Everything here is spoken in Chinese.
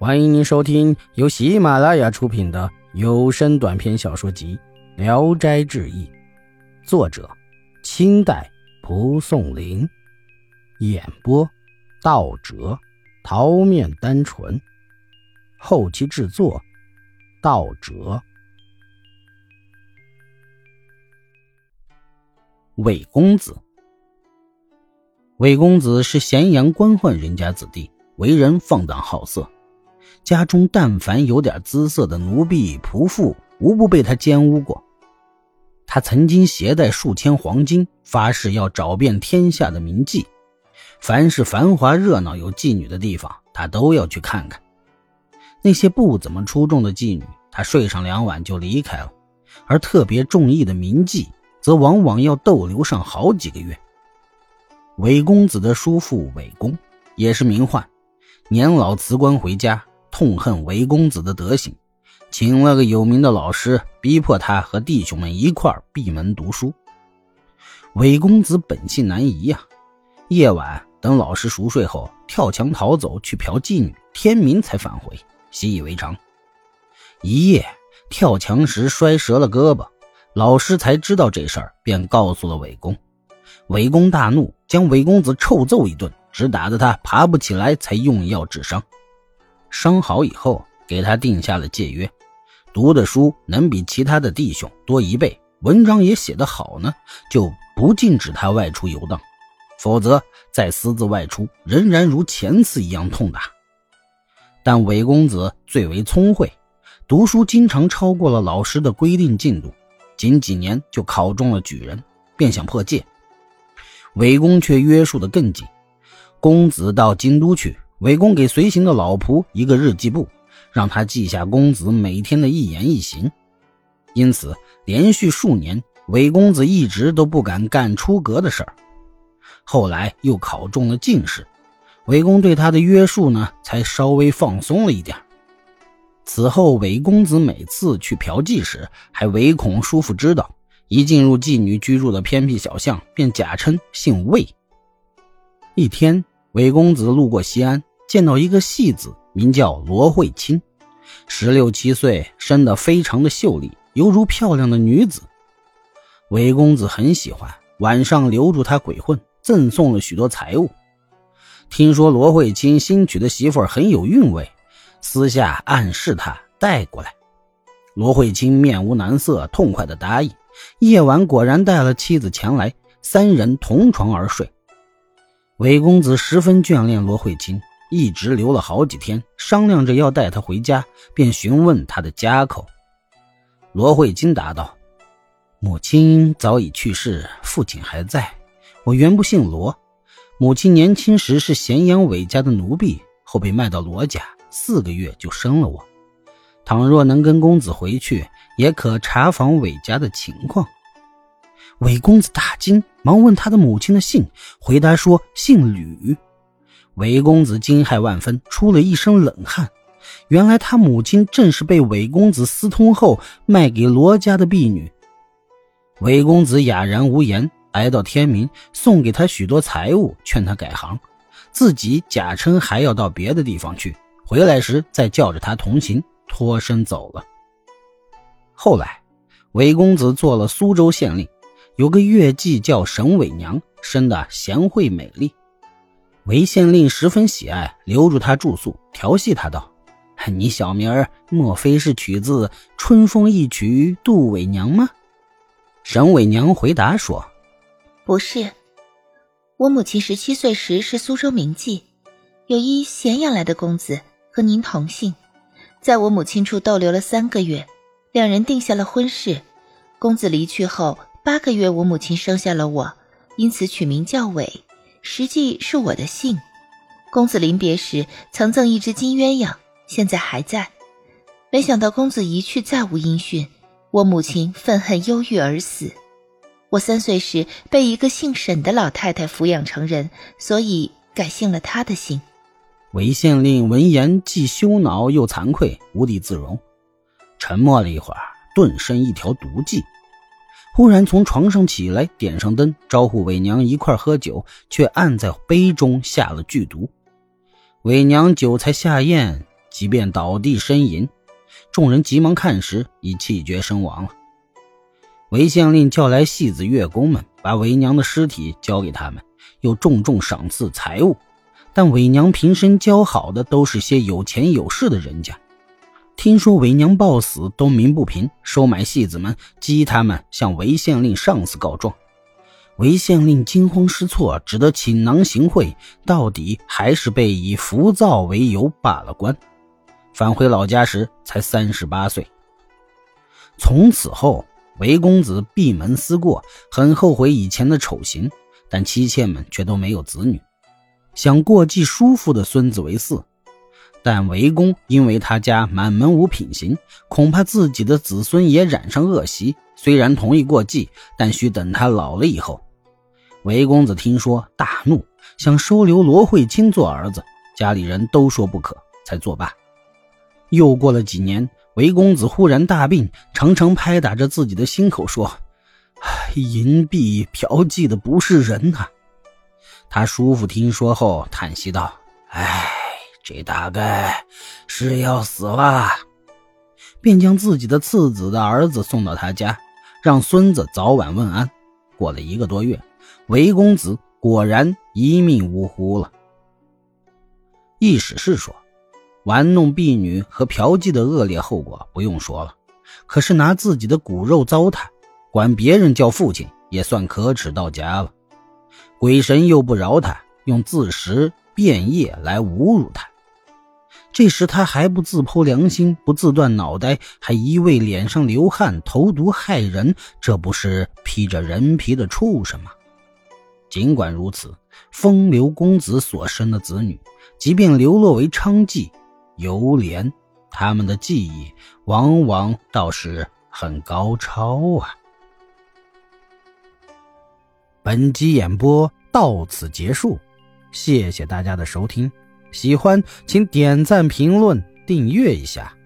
欢迎您收听由喜马拉雅出品的有声短篇小说集《聊斋志异》，作者：清代蒲松龄，演播：道哲、桃面单纯，后期制作：道哲。韦公子，韦公子是咸阳官宦人家子弟，为人放荡好色。家中但凡有点姿色的奴婢仆妇，无不被他奸污过。他曾经携带数千黄金，发誓要找遍天下的名妓，凡是繁华热闹有妓女的地方，他都要去看看。那些不怎么出众的妓女，他睡上两晚就离开了；而特别中意的名妓，则往往要逗留上好几个月。韦公子的叔父韦公也是名宦，年老辞官回家。痛恨韦公子的德行，请了个有名的老师，逼迫他和弟兄们一块儿闭门读书。韦公子本性难移呀，夜晚等老师熟睡后，跳墙逃走去嫖妓女，天明才返回，习以为常。一夜跳墙时摔折了胳膊，老师才知道这事儿，便告诉了韦公。韦公大怒，将韦公子臭揍一顿，直打得他爬不起来，才用药治伤。伤好以后，给他定下了戒约：读的书能比其他的弟兄多一倍，文章也写得好呢，就不禁止他外出游荡；否则再私自外出，仍然如前次一样痛打。但韦公子最为聪慧，读书经常超过了老师的规定进度，仅几年就考中了举人，便想破戒。韦公却约束得更紧：公子到京都去。韦公给随行的老仆一个日记簿，让他记下公子每天的一言一行。因此，连续数年，韦公子一直都不敢干出格的事儿。后来又考中了进士，韦公对他的约束呢，才稍微放松了一点。此后，韦公子每次去嫖妓时，还唯恐叔父知道，一进入妓女居住的偏僻小巷，便假称姓魏。一天，韦公子路过西安。见到一个戏子，名叫罗慧清，十六七岁，生得非常的秀丽，犹如漂亮的女子。韦公子很喜欢，晚上留住她鬼混，赠送了许多财物。听说罗慧清新娶的媳妇很有韵味，私下暗示他带过来。罗慧清面无难色，痛快的答应。夜晚果然带了妻子前来，三人同床而睡。韦公子十分眷恋罗慧清。一直留了好几天，商量着要带他回家，便询问他的家口。罗慧金答道：“母亲早已去世，父亲还在。我原不姓罗，母亲年轻时是咸阳韦家的奴婢，后被卖到罗家，四个月就生了我。倘若能跟公子回去，也可查访韦家的情况。”韦公子大惊，忙问他的母亲的姓，回答说姓吕。韦公子惊骇万分，出了一身冷汗。原来他母亲正是被韦公子私通后卖给罗家的婢女。韦公子哑然无言，挨到天明，送给他许多财物，劝他改行，自己假称还要到别的地方去，回来时再叫着他同行，脱身走了。后来，韦公子做了苏州县令，有个月妓叫沈伟娘，生得贤惠美丽。韦县令十分喜爱，留住他住宿，调戏他道：“你小名儿莫非是取自《春风一曲》杜伟娘吗？”沈伟娘回答说：“不是，我母亲十七岁时是苏州名妓，有一咸阳来的公子和您同姓，在我母亲处逗留了三个月，两人定下了婚事。公子离去后八个月，我母亲生下了我，因此取名叫伟。”实际是我的姓。公子临别时曾赠一只金鸳鸯，现在还在。没想到公子一去再无音讯，我母亲愤恨忧郁而死。我三岁时被一个姓沈的老太太抚养成人，所以改姓了她的姓。韦县令闻言既羞恼又惭愧，无地自容，沉默了一会儿，顿生一条毒计。忽然从床上起来，点上灯，招呼伪娘一块喝酒，却按在杯中下了剧毒。伪娘酒才下咽，即便倒地呻吟。众人急忙看时，已气绝身亡了。韦县令叫来戏子、乐工们，把韦娘的尸体交给他们，又重重赏赐财物。但韦娘平生交好的都是些有钱有势的人家。听说韦娘暴死，都鸣不平，收买戏子们，激他们向韦县令上司告状。韦县令惊慌失措，只得请囊行贿，到底还是被以浮躁为由罢了官。返回老家时才三十八岁。从此后，韦公子闭门思过，很后悔以前的丑行，但妻妾们却都没有子女，想过继叔父的孙子为嗣。但韦公因为他家满门无品行，恐怕自己的子孙也染上恶习，虽然同意过继，但需等他老了以后。韦公子听说，大怒，想收留罗慧卿做儿子，家里人都说不可，才作罢。又过了几年，韦公子忽然大病，常常拍打着自己的心口说：“淫币嫖妓的不是人呐！”他叔父听说后叹息道：“，这大概是要死了。”便将自己的次子的儿子送到他家，让孙子早晚问安。过了一个多月，韦公子果然一命呜呼了。易史是说。玩弄婢女和嫖妓的恶劣后果不用说了，可是拿自己的骨肉糟蹋，管别人叫父亲，也算可耻到家了。鬼神又不饶他，用自食变业来侮辱他。这时他还不自剖良心，不自断脑袋，还一味脸上流汗、投毒害人，这不是披着人皮的畜生吗？尽管如此，风流公子所生的子女，即便流落为娼妓。犹怜他们的技艺，往往倒是很高超啊！本集演播到此结束，谢谢大家的收听。喜欢请点赞、评论、订阅一下。